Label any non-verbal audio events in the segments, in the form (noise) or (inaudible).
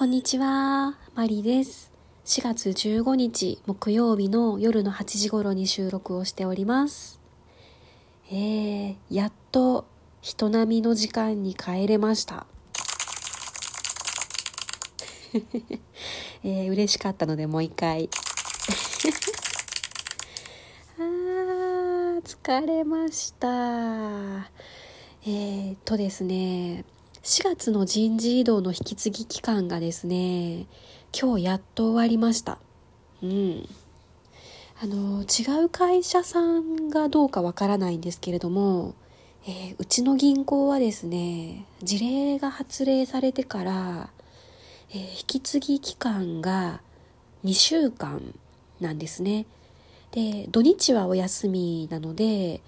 こんにちは、マリです。4月15日木曜日の夜の8時頃に収録をしております。えー、やっと人並みの時間に帰れました。(laughs) えー、嬉しかったのでもう一回。(laughs) あー、疲れました。えー、とですね、4月の人事異動の引き継ぎ期間がですね、今日やっと終わりました。うん。あの、違う会社さんがどうかわからないんですけれども、えー、うちの銀行はですね、事例が発令されてから、えー、引き継ぎ期間が2週間なんですね。で、土日はお休みなので、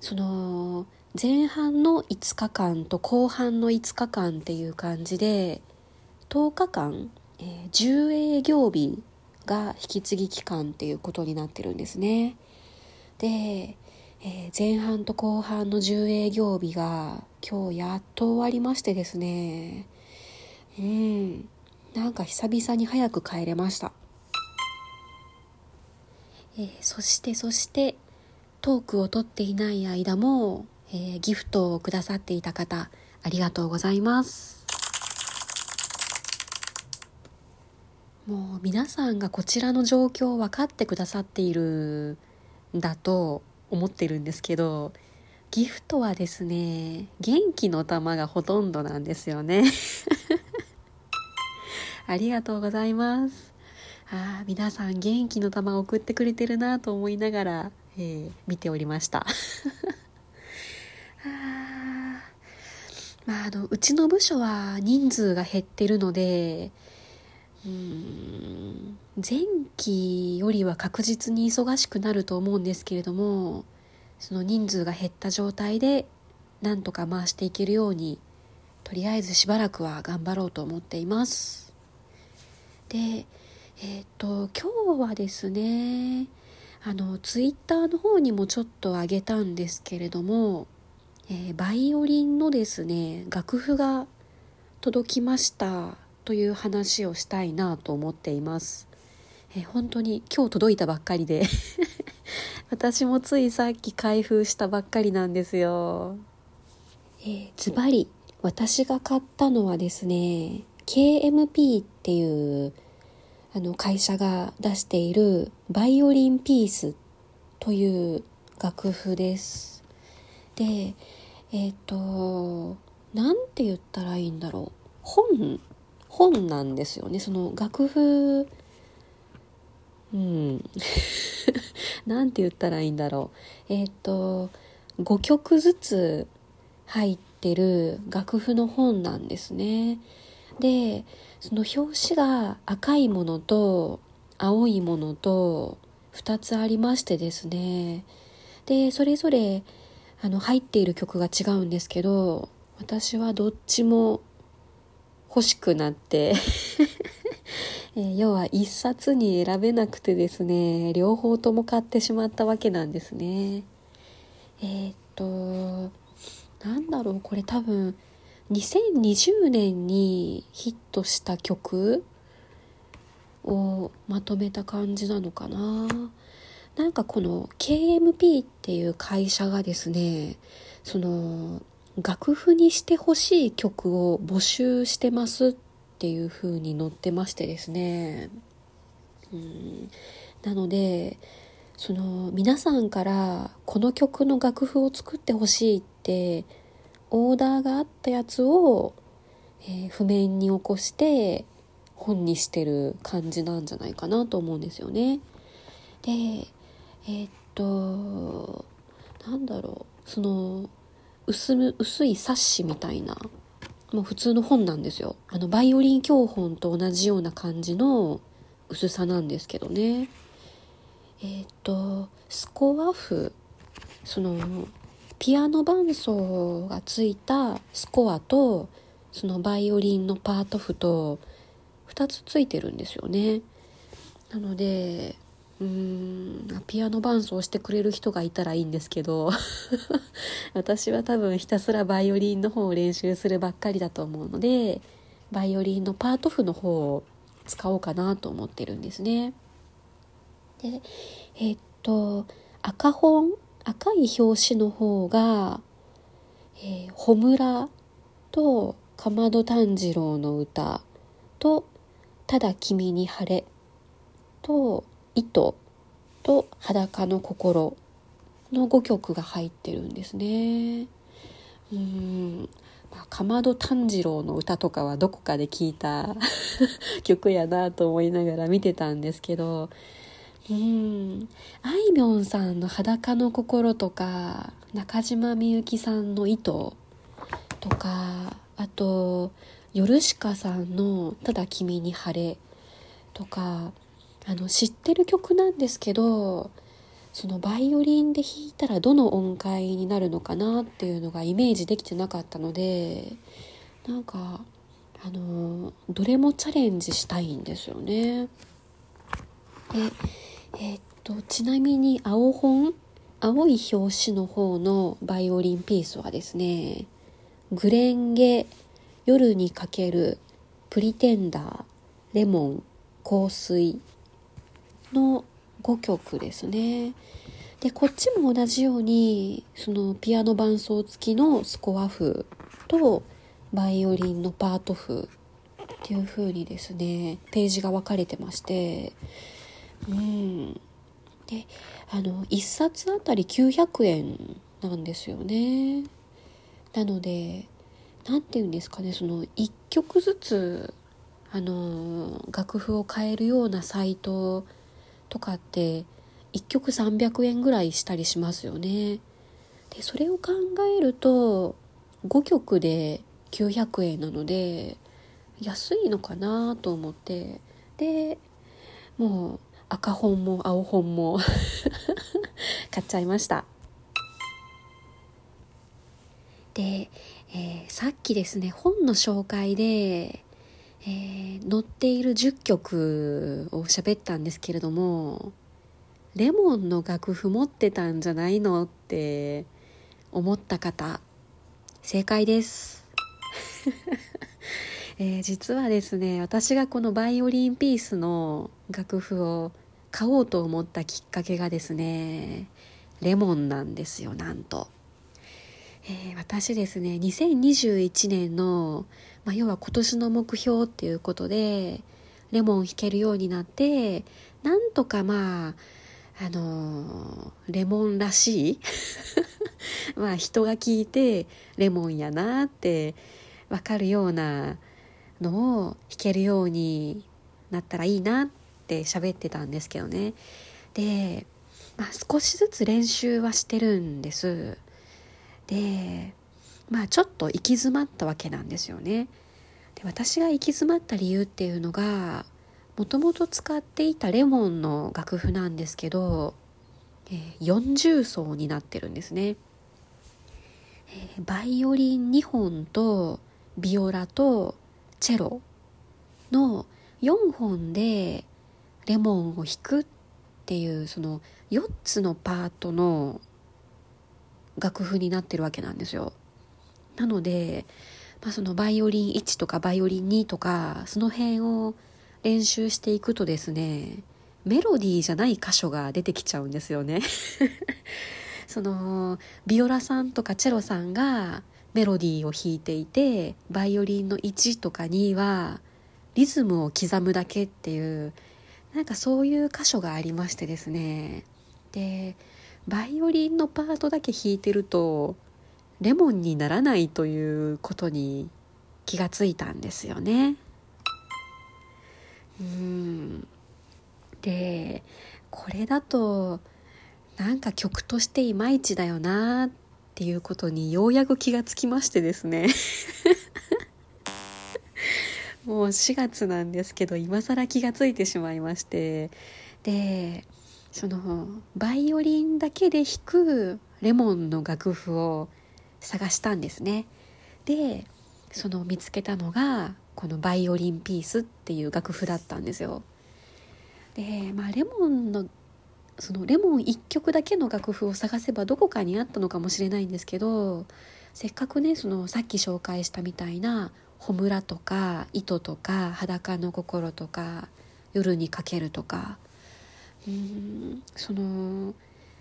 その、前半の5日間と後半の5日間っていう感じで10日間、えー、10営業日が引き継ぎ期間っていうことになってるんですね。で、えー、前半と後半の10営業日が今日やっと終わりましてですね。うん。なんか久々に早く帰れました、えー、そしてそしてトークをとっていない間もえー、ギフトをくださっていた方、ありがとうございます。もう皆さんがこちらの状況を分かってくださっているんだと思ってるんですけど、ギフトはですね、元気の玉がほとんどなんですよね。(laughs) ありがとうございます。ああ、皆さん元気の玉を送ってくれてるなと思いながら、えー、見ておりました。まあ、あのうちの部署は人数が減ってるのでうん前期よりは確実に忙しくなると思うんですけれどもその人数が減った状態でなんとか回していけるようにとりあえずしばらくは頑張ろうと思っています。でえっ、と今日はですねあのツイッターの方にもちょっと上げたんですけれどもえー、バイオリンのですね楽譜が届きましたという話をしたいなと思っています、えー、本当に今日届いたばっかりで (laughs) 私もついさっき開封したばっかりなんですよ。ズバリ私が買ったのはですね KMP っていうあの会社が出しているバイオリンピースという楽譜です。でえっ、ー、と何て言ったらいいんだろう。本本なんですよね。その楽譜。うん。(laughs) 何て言ったらいいんだろう。えっ、ー、と5曲ずつ入ってる楽譜の本なんですね。でその表紙が赤いものと青いものと2つありましてですね。でそれぞれあの入っている曲が違うんですけど私はどっちも欲しくなって (laughs) え要は一冊に選べなくてですね両方とも買ってしまったわけなんですね。えー、っとなんだろうこれ多分2020年にヒットした曲をまとめた感じなのかな。なんかこの KMP っていう会社がですねその楽譜にしてほしい曲を募集してますっていう風に載ってましてですねうんなのでその皆さんからこの曲の楽譜を作ってほしいってオーダーがあったやつを、えー、譜面に起こして本にしてる感じなんじゃないかなと思うんですよね。でえ、っとなんだろう。その薄薄い冊子みたいな。もう普通の本なんですよ。あのバイオリン教本と同じような感じの薄さなんですけどね。えー、っとスコア譜。そのピアノ伴奏がついたスコアとそのバイオリンのパート譜と2つついてるんですよね。なのでうんピアノ伴奏してくれる人がいたらいいんですけど (laughs) 私は多分ひたすらバイオリンの方を練習するばっかりだと思うのでバイオリンのパート譜の方を使おうかなと思ってるんですね。でえっと赤本赤い表紙の方が「えー、穂村」と「かまど炭治郎の歌」と「ただ君に晴れ」と「糸」と「裸の心」の5曲が入ってるんですね。うん。まあ、かまど炭治郎の歌とかはどこかで聞いた (laughs) 曲やなと思いながら見てたんですけど。うん。あいみょんさんの「裸の心」とか中島みゆきさんの「糸」とかあとヨルシカさんの「ただ君に晴れ」とかあの知ってる曲なんですけどそのバイオリンで弾いたらどの音階になるのかなっていうのがイメージできてなかったのでなんかあのどれもチャレンジしたいんですよね。でえー、っとちなみに青本青い表紙の方のバイオリンピースはですねグレンゲ夜にかけるプリテンダーレモン香水の5曲ですね。でこっちも同じようにそのピアノ伴奏付きのスコア譜とバイオリンのパート譜っていう風にですねページが分かれてまして。うん。であの1冊あたり900円なんですよね。なので何て言うんですかねその1曲ずつあの楽譜を変えるようなサイトとかって1曲300円ぐらいしたりしますよね。でそれを考えると5曲で900円なので安いのかなと思ってでもう赤本も青本も (laughs) 買っちゃいましたで、えー、さっきですね本の紹介でえー、載っている10曲を喋ったんですけれどもレモンの楽譜持ってたんじゃないのって思った方正解です、(laughs) えー、実はですね私がこのバイオリンピースの楽譜を買おうと思ったきっかけがですねレモンなんですよなんと。えー、私ですね2021年の、まあ、要は今年の目標っていうことでレモン弾けるようになってなんとかまああのー、レモンらしい (laughs) まあ人が聞いてレモンやなって分かるようなのを弾けるようになったらいいなって喋ってたんですけどね。で、まあ、少しずつ練習はしてるんです。でまあちょっと行き詰まったわけなんですよね。で私が行き詰まった理由っていうのがもともと使っていたレモンの楽譜なんですけど、えー、40層になってるんですね。えー、バイオリン2本とビオラとチェロの4本でレモンを弾くっていうその4つのパートの楽譜になってるわけなんですよ。なので、まあ、そのバイオリン1とかバイオリン2とかその辺を練習していくとですねメロディーじゃない箇所が出てきちゃうんですよね。(laughs) そのビオラさんとかチェロさんがメロディーを弾いていてバイオリンの1とか2はリズムを刻むだけっていうなんかそういう箇所がありましてですねでバイオリンのパートだけ弾いてるとレモンにならないということに気がついたんですよね。うん。でこれだとなんか曲としていまいちだよなっていうことにようやく気がつきましてですね。(laughs) もう4月なんですけど今更気がついてしまいまして。でそのバイオリンだけで弾くレモンの楽譜を探したんですね。でその見つけたのがこのバイオリンピースっていう楽譜だったんですよ。でまあレモンのそのレモン1曲だけの楽譜を探せばどこかにあったのかもしれないんですけどせっかくねそのさっき紹介したみたいな「むら」とか「糸」とか「裸の心」とか「夜にかける」とかうん。その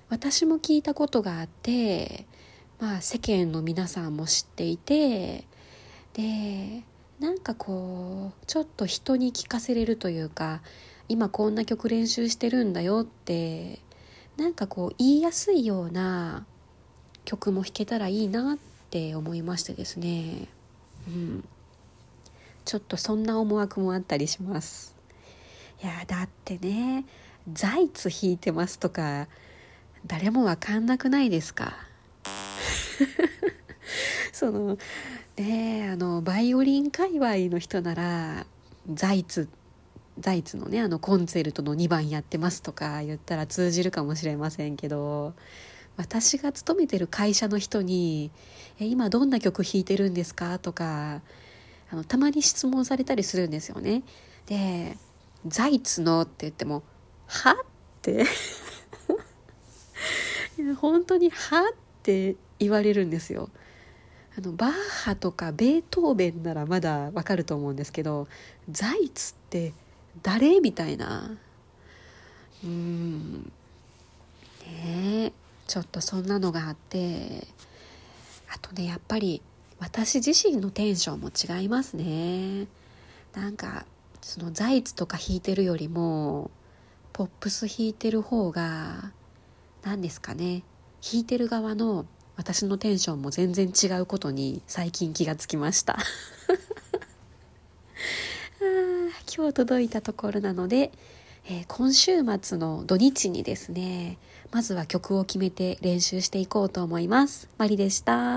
私も聞いたことがあってまあ世間の皆さんも知っていてでなんかこうちょっと人に聞かせれるというか今こんな曲練習してるんだよってなんかこう言いやすいような曲も弾けたらいいなって思いましてですね、うん、ちょっとそんな思惑もあったりします。いやだってねザイツ弾いてますとか誰もわかんなくないですか？(laughs) そのねあのバイオリン界隈の人ならザイツザイツのねあのコンチェルトの2番やってますとか言ったら通じるかもしれませんけど私が勤めてる会社の人に「え今どんな曲弾いてるんですか?」とかあのたまに質問されたりするんですよね。で「ザイツの」って言っても「は?」って (laughs) 本当に「は?」って言われるんですよ。あのバッハとかベートーベンならまだわかると思うんですけどザイツって誰みたいなうんねちょっとそんなのがあってあとねやっぱり私自身のテンションも違いますねなんかそのザイツとか弾いてるよりもポップス弾いてる方が何ですかね。弾いてる側の私のテンションも全然違うことに最近気がつきました。(laughs) 今日届いたところなので、えー、今週末の土日にですねまずは曲を決めて練習していこうと思います。マリでした。